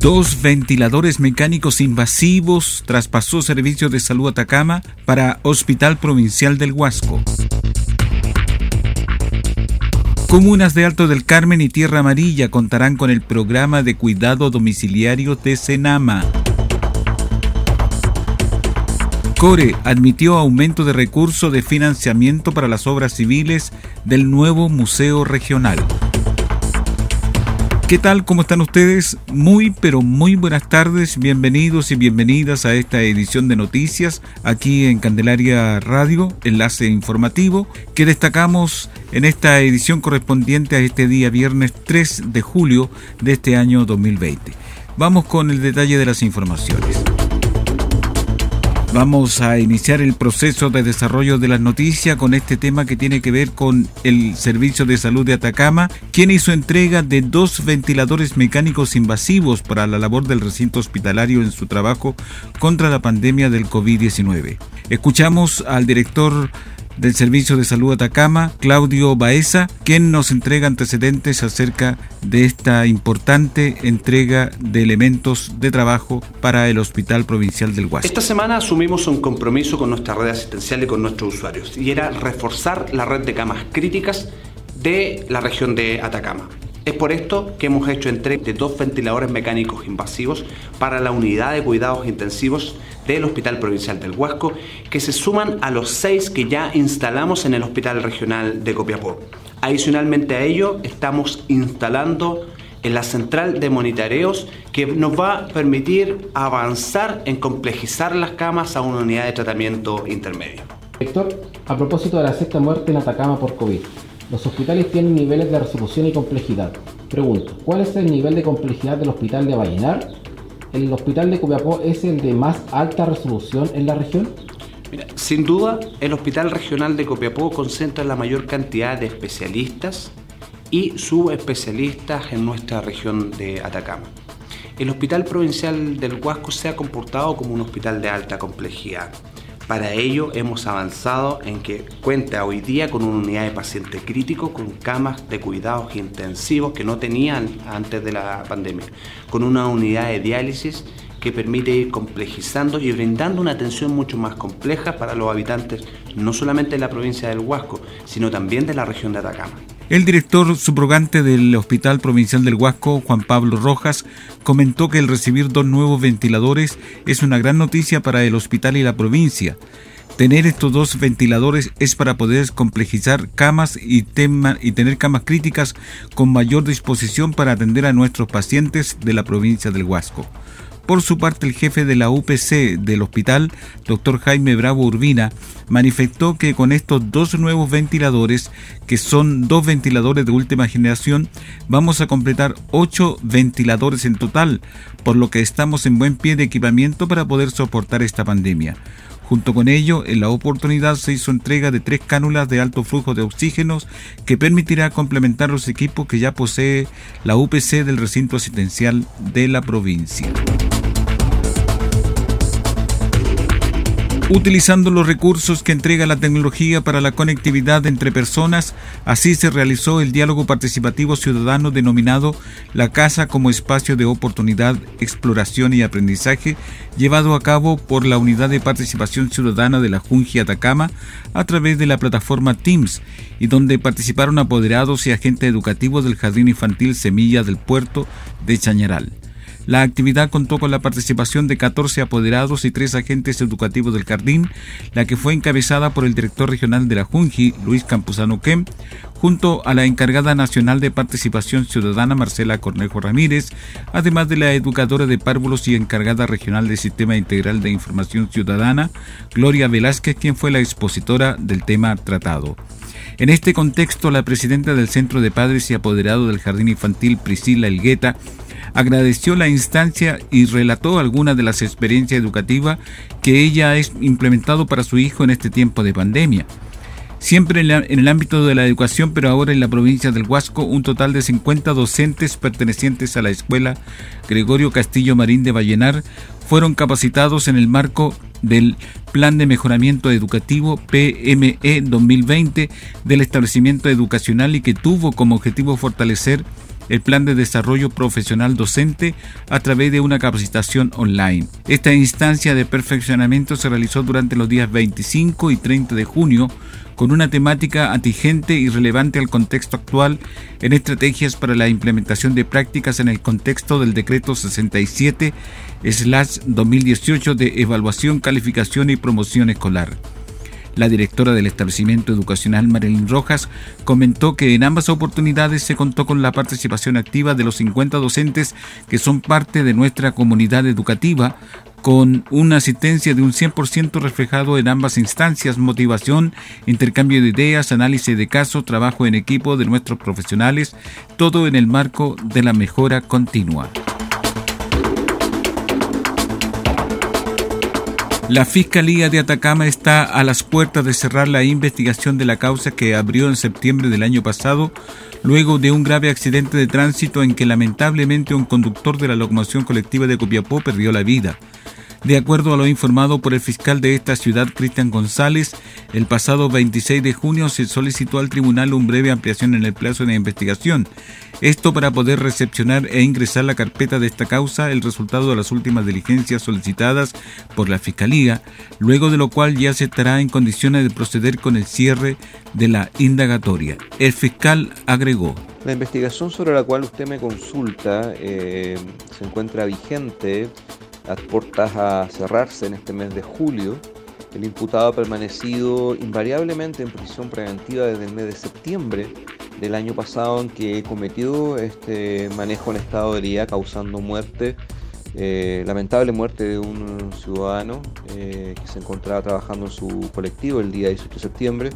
Dos ventiladores mecánicos invasivos traspasó Servicio de Salud Atacama para Hospital Provincial del Huasco. Comunas de Alto del Carmen y Tierra Amarilla contarán con el programa de cuidado domiciliario de Senama. Core admitió aumento de recursos de financiamiento para las obras civiles del nuevo Museo Regional. ¿Qué tal? ¿Cómo están ustedes? Muy, pero muy buenas tardes. Bienvenidos y bienvenidas a esta edición de noticias aquí en Candelaria Radio, enlace informativo, que destacamos en esta edición correspondiente a este día viernes 3 de julio de este año 2020. Vamos con el detalle de las informaciones. Vamos a iniciar el proceso de desarrollo de las noticias con este tema que tiene que ver con el Servicio de Salud de Atacama, quien hizo entrega de dos ventiladores mecánicos invasivos para la labor del recinto hospitalario en su trabajo contra la pandemia del COVID-19. Escuchamos al director del Servicio de Salud Atacama, Claudio Baeza, quien nos entrega antecedentes acerca de esta importante entrega de elementos de trabajo para el Hospital Provincial del Huasco. Esta semana asumimos un compromiso con nuestra red asistencial y con nuestros usuarios, y era reforzar la red de camas críticas de la región de Atacama. Es por esto que hemos hecho entrega de dos ventiladores mecánicos invasivos para la unidad de cuidados intensivos del Hospital Provincial del Huasco, que se suman a los seis que ya instalamos en el Hospital Regional de Copiapó. Adicionalmente a ello, estamos instalando en la central de monitoreos que nos va a permitir avanzar en complejizar las camas a una unidad de tratamiento intermedio. Director, a propósito de la sexta muerte en Atacama por COVID, los hospitales tienen niveles de resolución y complejidad. Pregunto, ¿cuál es el nivel de complejidad del hospital de Vallenar el hospital de Copiapó es el de más alta resolución en la región? sin duda, el Hospital Regional de Copiapó concentra la mayor cantidad de especialistas y subespecialistas en nuestra región de Atacama. El Hospital Provincial del Huasco se ha comportado como un hospital de alta complejidad. Para ello hemos avanzado en que cuenta hoy día con una unidad de paciente crítico con camas de cuidados intensivos que no tenían antes de la pandemia, con una unidad de diálisis que permite ir complejizando y brindando una atención mucho más compleja para los habitantes no solamente de la provincia del Huasco, sino también de la región de Atacama. El director subrogante del Hospital Provincial del Huasco, Juan Pablo Rojas, comentó que el recibir dos nuevos ventiladores es una gran noticia para el hospital y la provincia. Tener estos dos ventiladores es para poder complejizar camas y, tener camas críticas con mayor disposición para atender a nuestros pacientes de la provincia del Huasco. Por su parte, el jefe de la UPC del hospital, doctor Jaime Bravo Urbina, manifestó que con estos dos nuevos ventiladores, que son dos ventiladores de última generación, vamos a completar ocho ventiladores en total, por lo que estamos en buen pie de equipamiento para poder soportar esta pandemia. Junto con ello, en la oportunidad se hizo entrega de tres cánulas de alto flujo de oxígenos que permitirá complementar los equipos que ya posee la UPC del recinto asistencial de la provincia. Utilizando los recursos que entrega la tecnología para la conectividad entre personas, así se realizó el diálogo participativo ciudadano denominado La Casa como espacio de oportunidad, exploración y aprendizaje, llevado a cabo por la Unidad de Participación Ciudadana de la Junji Atacama a través de la plataforma Teams, y donde participaron apoderados y agentes educativos del Jardín Infantil Semilla del Puerto de Chañaral. La actividad contó con la participación de 14 apoderados y tres agentes educativos del jardín, la que fue encabezada por el director regional de la Junji, Luis Campuzano Kem, junto a la encargada nacional de participación ciudadana Marcela Cornejo Ramírez, además de la educadora de párvulos y encargada regional del Sistema Integral de Información Ciudadana, Gloria Velázquez, quien fue la expositora del tema tratado. En este contexto, la presidenta del Centro de Padres y Apoderado del Jardín Infantil, Priscila Elgueta, agradeció la instancia y relató algunas de las experiencias educativas que ella ha implementado para su hijo en este tiempo de pandemia. Siempre en, el ámbito de la educación, pero ahora en la provincia del Huasco, un total de 50 docentes pertenecientes a la escuela Gregorio Castillo Marín de Vallenar fueron capacitados en el marco del Plan de Mejoramiento Educativo PME 2020 del establecimiento educacional y que tuvo como objetivo fortalecer el plan de desarrollo profesional docente a través de una capacitación online. Esta instancia de perfeccionamiento se realizó durante los días 25 y 30 de junio con una temática atingente y relevante al contexto actual en estrategias para la implementación de prácticas en el contexto del decreto 67-2018 de evaluación, calificación y promoción escolar. La directora del establecimiento educacional Marilyn Rojas comentó que en ambas oportunidades se contó con la participación activa de los 50 docentes que son parte de nuestra comunidad educativa, con una asistencia de un 100% reflejado en ambas instancias, motivación, intercambio de ideas, análisis de casos, trabajo en equipo de nuestros profesionales, todo en el marco de la mejora continua. La Fiscalía de Atacama está a las puertas de cerrar la investigación de la causa que abrió en septiembre del año pasado, luego de un grave accidente de tránsito en que lamentablemente un conductor de la locomoción colectiva de Copiapó perdió la vida. De acuerdo a lo informado por el fiscal de esta ciudad, Cristian González, el pasado 26 de junio se solicitó al tribunal un breve ampliación en el plazo de investigación. Esto para poder recepcionar e ingresar la carpeta de esta causa, el resultado de las últimas diligencias solicitadas por la Fiscalía, luego de lo cual ya se estará en condiciones de proceder con el cierre de la indagatoria. El fiscal agregó. La investigación sobre la cual usted me consulta eh, se encuentra vigente las puertas a cerrarse en este mes de julio. El imputado ha permanecido invariablemente en prisión preventiva desde el mes de septiembre del año pasado en que cometió este manejo en estado de herida causando muerte, eh, lamentable muerte de un ciudadano eh, que se encontraba trabajando en su colectivo el día 18 de septiembre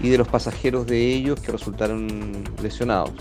y de los pasajeros de ellos que resultaron lesionados.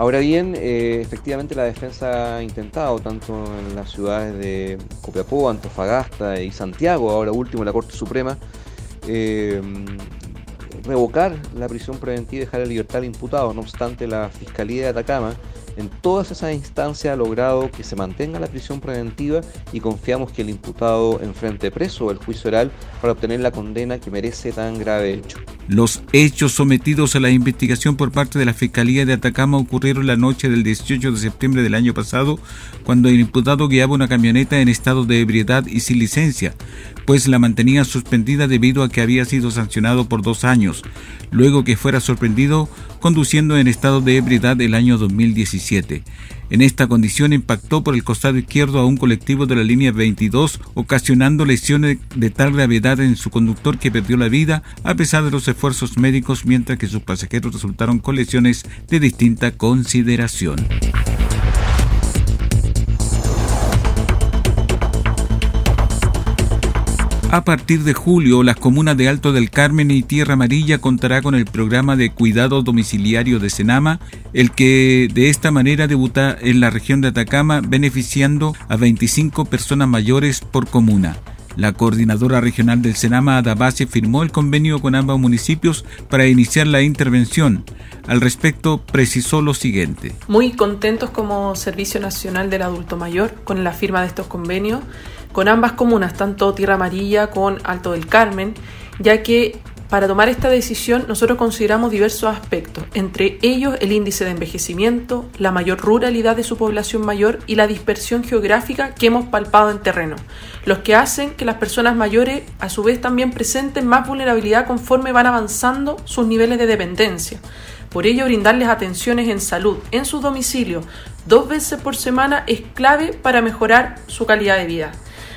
Ahora bien, eh, efectivamente la defensa ha intentado, tanto en las ciudades de Copiapó, Antofagasta y Santiago, ahora último en la Corte Suprema, eh, revocar la prisión preventiva y dejar la libertad al imputado. No obstante, la Fiscalía de Atacama en todas esas instancias ha logrado que se mantenga la prisión preventiva y confiamos que el imputado enfrente preso el juicio oral para obtener la condena que merece tan grave hecho. Los hechos sometidos a la investigación por parte de la Fiscalía de Atacama ocurrieron la noche del 18 de septiembre del año pasado, cuando el imputado guiaba una camioneta en estado de ebriedad y sin licencia, pues la mantenía suspendida debido a que había sido sancionado por dos años, luego que fuera sorprendido conduciendo en estado de ebriedad el año 2017. En esta condición impactó por el costado izquierdo a un colectivo de la línea 22, ocasionando lesiones de tal gravedad en su conductor que perdió la vida a pesar de los esfuerzos médicos, mientras que sus pasajeros resultaron con lesiones de distinta consideración. A partir de julio, las comunas de Alto del Carmen y Tierra Amarilla contará con el programa de cuidado domiciliario de Senama, el que de esta manera debuta en la región de Atacama, beneficiando a 25 personas mayores por comuna. La coordinadora regional del Senama, Adabase, firmó el convenio con ambos municipios para iniciar la intervención. Al respecto, precisó lo siguiente. Muy contentos como Servicio Nacional del Adulto Mayor con la firma de estos convenios con ambas comunas, tanto Tierra Amarilla con Alto del Carmen, ya que para tomar esta decisión nosotros consideramos diversos aspectos, entre ellos el índice de envejecimiento, la mayor ruralidad de su población mayor y la dispersión geográfica que hemos palpado en terreno, los que hacen que las personas mayores a su vez también presenten más vulnerabilidad conforme van avanzando sus niveles de dependencia. Por ello, brindarles atenciones en salud en su domicilio, dos veces por semana es clave para mejorar su calidad de vida.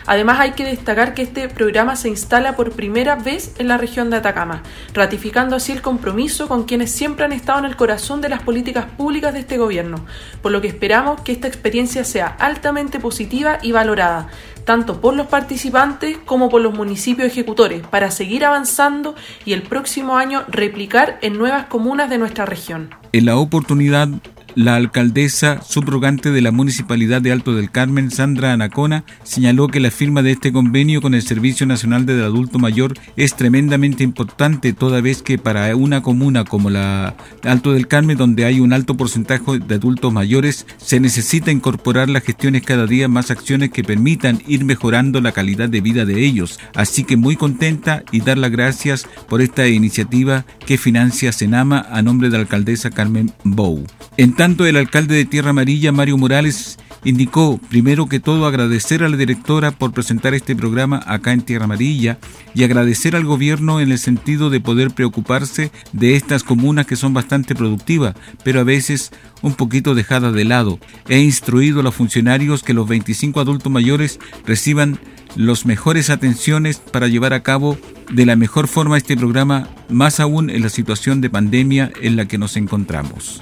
Además hay que destacar que este programa se instala por primera vez en la región de Atacama, ratificando así el compromiso con quienes siempre han estado en el corazón de las políticas públicas de este gobierno, por lo que esperamos que esta experiencia sea altamente positiva y valorada, tanto por los participantes como por los municipios ejecutores, para seguir avanzando y el próximo año replicar en nuevas comunas de nuestra región. En la oportunidad la alcaldesa subrogante de la Municipalidad de Alto del Carmen, Sandra Anacona, señaló que la firma de este convenio con el Servicio Nacional del Adulto Mayor es tremendamente importante, toda vez que para una comuna como la Alto del Carmen, donde hay un alto porcentaje de adultos mayores, se necesita incorporar las gestiones cada día más acciones que permitan ir mejorando la calidad de vida de ellos. Así que muy contenta y dar las gracias por esta iniciativa que financia Senama a nombre de la alcaldesa Carmen Bou. En tanto, el alcalde de Tierra Amarilla, Mario Morales, indicó primero que todo agradecer a la directora por presentar este programa acá en Tierra Amarilla y agradecer al gobierno en el sentido de poder preocuparse de estas comunas que son bastante productivas, pero a veces un poquito dejadas de lado. He instruido a los funcionarios que los 25 adultos mayores reciban las mejores atenciones para llevar a cabo de la mejor forma este programa, más aún en la situación de pandemia en la que nos encontramos.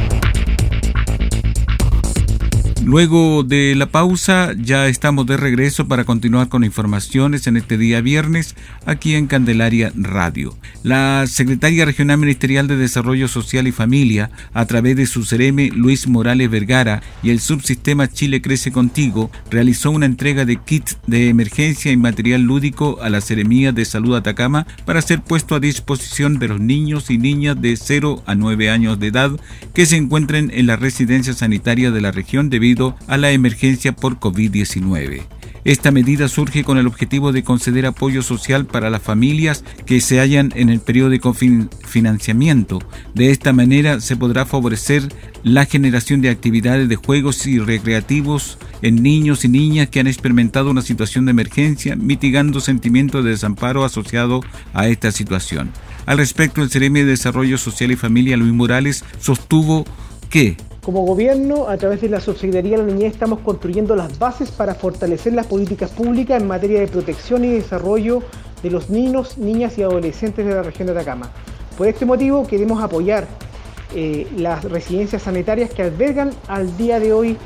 Luego de la pausa ya estamos de regreso para continuar con informaciones en este día viernes aquí en Candelaria Radio. La secretaria regional ministerial de Desarrollo Social y Familia, a través de su CEREME Luis Morales Vergara y el subsistema Chile Crece Contigo, realizó una entrega de kits de emergencia y material lúdico a la Seremía de Salud Atacama para ser puesto a disposición de los niños y niñas de 0 a 9 años de edad que se encuentren en la residencia sanitaria de la región debido a la emergencia por COVID-19. Esta medida surge con el objetivo de conceder apoyo social para las familias que se hallan en el periodo de financiamiento. De esta manera se podrá favorecer la generación de actividades de juegos y recreativos en niños y niñas que han experimentado una situación de emergencia, mitigando sentimientos de desamparo asociado a esta situación. Al respecto, el CEREMI de Desarrollo Social y Familia, Luis Morales, sostuvo que como gobierno, a través de la Subsecretaría de la Niñez, estamos construyendo las bases para fortalecer las políticas públicas en materia de protección y desarrollo de los niños, niñas y adolescentes de la región de Atacama. Por este motivo, queremos apoyar eh, las residencias sanitarias que albergan al día de hoy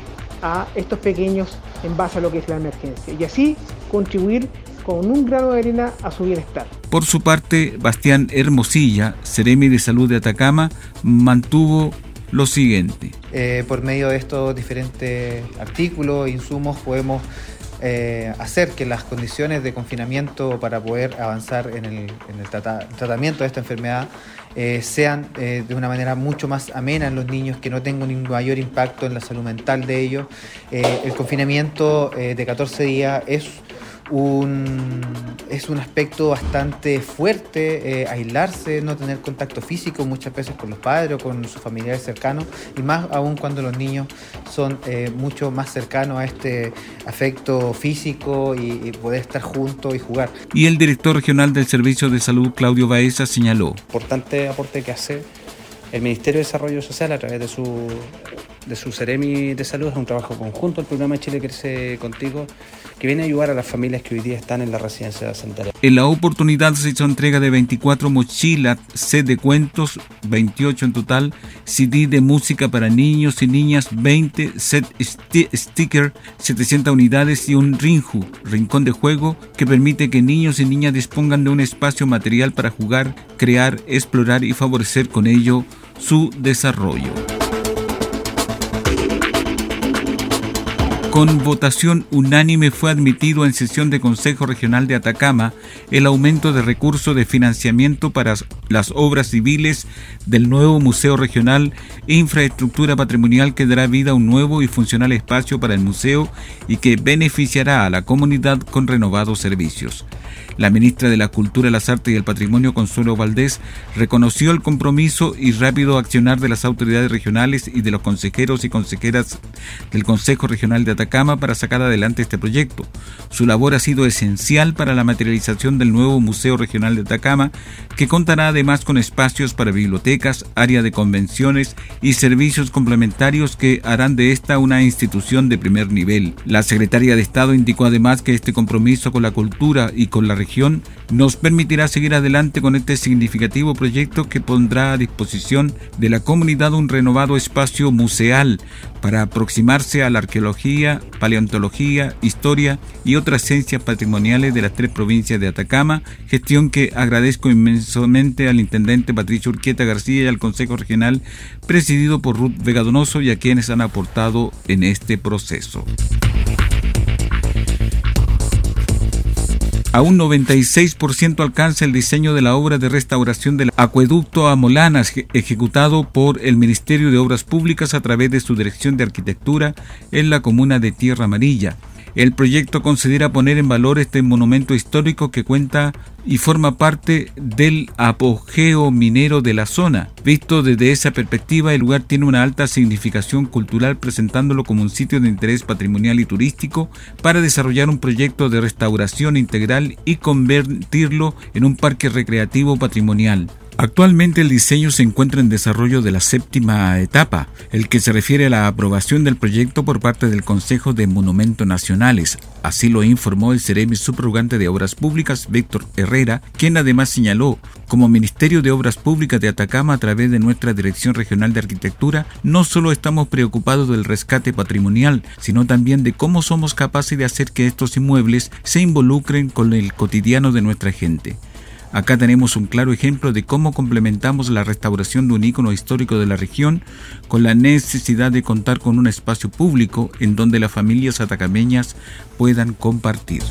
a estos pequeños en base a lo que es la emergencia y así contribuir con un grano de arena a su bienestar. Por su parte, Bastián Hermosilla, Ceremi de Salud de Atacama, mantuvo lo siguiente. Eh, por medio de estos diferentes artículos, e insumos, podemos eh, hacer que las condiciones de confinamiento para poder avanzar en el, tratamiento de esta enfermedad eh, sean de una manera mucho más amena en los niños, que no tengan un mayor impacto en la salud mental de ellos. el confinamiento de 14 días es un, es un aspecto bastante fuerte, eh, aislarse, no tener contacto físico muchas veces con los padres o con sus familiares cercanos, y más aún cuando los niños son eh, mucho más cercanos a este afecto físico y, poder estar juntos y jugar. Y el director regional del Servicio de Salud, Claudio Baeza, señaló. Importante aporte que hace el Ministerio de Desarrollo Social a través de su de su Ceremi de Salud es un trabajo conjunto, el programa Chile Crece Contigo, que viene a ayudar a las familias que hoy día están en la residencia sanitaria. En la oportunidad se hizo entrega de 24 mochilas, set de cuentos, 28 en total, CD de música para niños y niñas, 20 set sticker, 700 unidades y un rinju, rincón de juego, que permite que niños y niñas dispongan de un espacio material para jugar, crear, explorar y favorecer con ello su desarrollo. Con votación unánime fue admitido en sesión de Consejo Regional de Atacama el aumento de recursos de financiamiento para las obras civiles del nuevo Museo Regional e Infraestructura Patrimonial que dará vida a un nuevo y funcional espacio para el museo y que beneficiará a la comunidad con renovados servicios. La ministra de la Cultura, las Artes y el Patrimonio, Consuelo Valdés, reconoció el compromiso y rápido accionar de las autoridades regionales y de los consejeros y consejeras del Consejo Regional de Atacama para sacar adelante este proyecto. Su labor ha sido esencial para la materialización del nuevo Museo Regional de Atacama, que contará además con espacios para bibliotecas, área de convenciones y servicios complementarios que harán de esta una institución de primer nivel. La secretaria de Estado indicó además que este compromiso con la cultura y con la región nos permitirá seguir adelante con este significativo proyecto que pondrá a disposición de la comunidad un renovado espacio museal para aproximarse a la arqueología, paleontología, historia y otras ciencias patrimoniales de las tres provincias de Atacama, gestión que agradezco inmensamente al intendente Patricio Urquieta García y al Consejo Regional presidido por Ruth Vegadonoso y a quienes han aportado en este proceso. A un 96% alcanza el diseño de la obra de restauración del acueducto a Molanas, ejecutado por el Ministerio de Obras Públicas a través de su Dirección de Arquitectura en la comuna de Tierra Amarilla. El proyecto considera poner en valor este monumento histórico que cuenta y forma parte del apogeo minero de la zona. Visto desde esa perspectiva, el lugar tiene una alta significación cultural presentándolo como un sitio de interés patrimonial y turístico para desarrollar un proyecto de restauración integral y convertirlo en un parque recreativo patrimonial. Actualmente el diseño se encuentra en desarrollo de la séptima etapa, el que se refiere a la aprobación del proyecto por parte del Consejo de Monumentos Nacionales. Así lo informó el Ceremi subrogante de Obras Públicas, Víctor Herrera, quien además señaló, como Ministerio de Obras Públicas de Atacama a través de nuestra Dirección Regional de Arquitectura, no solo estamos preocupados del rescate patrimonial, sino también de cómo somos capaces de hacer que estos inmuebles se involucren con el cotidiano de nuestra gente. Acá tenemos un claro ejemplo de cómo complementamos la restauración de un ícono histórico de la región con la necesidad de contar con un espacio público en donde las familias atacameñas puedan compartir.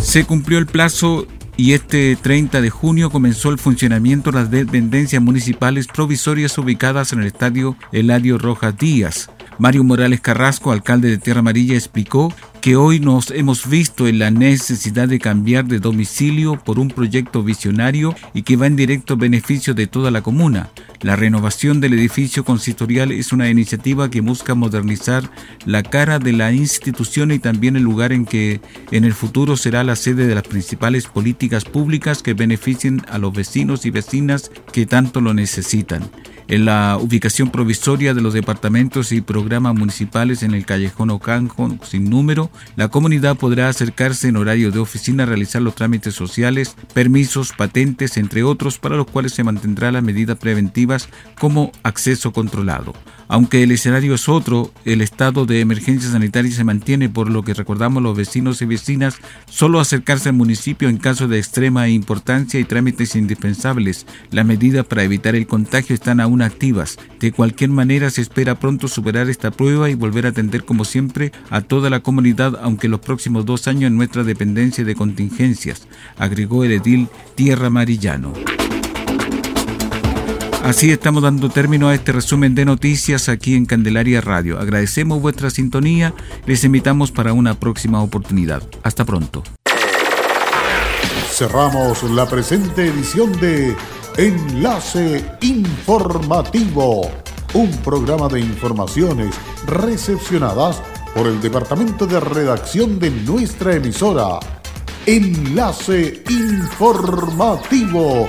Se cumplió el plazo y este 30 de junio comenzó el funcionamiento de las dependencias municipales provisorias ubicadas en el estadio Eladio Rojas Díaz. Mario Morales Carrasco, alcalde de Tierra Amarilla, explicó que hoy nos hemos visto en la necesidad de cambiar de domicilio por un proyecto visionario y que va en directo beneficio de toda la comuna. La renovación del edificio consistorial es una iniciativa que busca modernizar la cara de la institución y también el lugar en que en el futuro será la sede de las principales políticas públicas que beneficien a los vecinos y vecinas que tanto lo necesitan en la ubicación provisoria de los departamentos y programas municipales en el callejón Ocanjo sin número, la comunidad podrá acercarse en horario de oficina a realizar los trámites sociales, permisos, patentes, entre otros, para los cuales se mantendrá las medidas preventivas como acceso controlado. Aunque el escenario es otro, el estado de emergencia sanitaria se mantiene, por lo que recordamos los vecinos y vecinas solo acercarse al municipio en caso de extrema importancia y trámites indispensables. Las medidas para evitar el contagio están aún activas. De cualquier manera se espera pronto superar esta prueba y volver a atender como siempre a toda la comunidad, aunque los próximos dos años en nuestra dependencia de contingencias, agregó el edil Tierra Marillano. Así estamos dando término a este resumen de noticias aquí en Candelaria Radio. Agradecemos vuestra sintonía, les invitamos para una próxima oportunidad. Hasta pronto. Cerramos la presente edición de Enlace Informativo, un programa de informaciones recepcionadas por el Departamento de Redacción de nuestra emisora. Enlace Informativo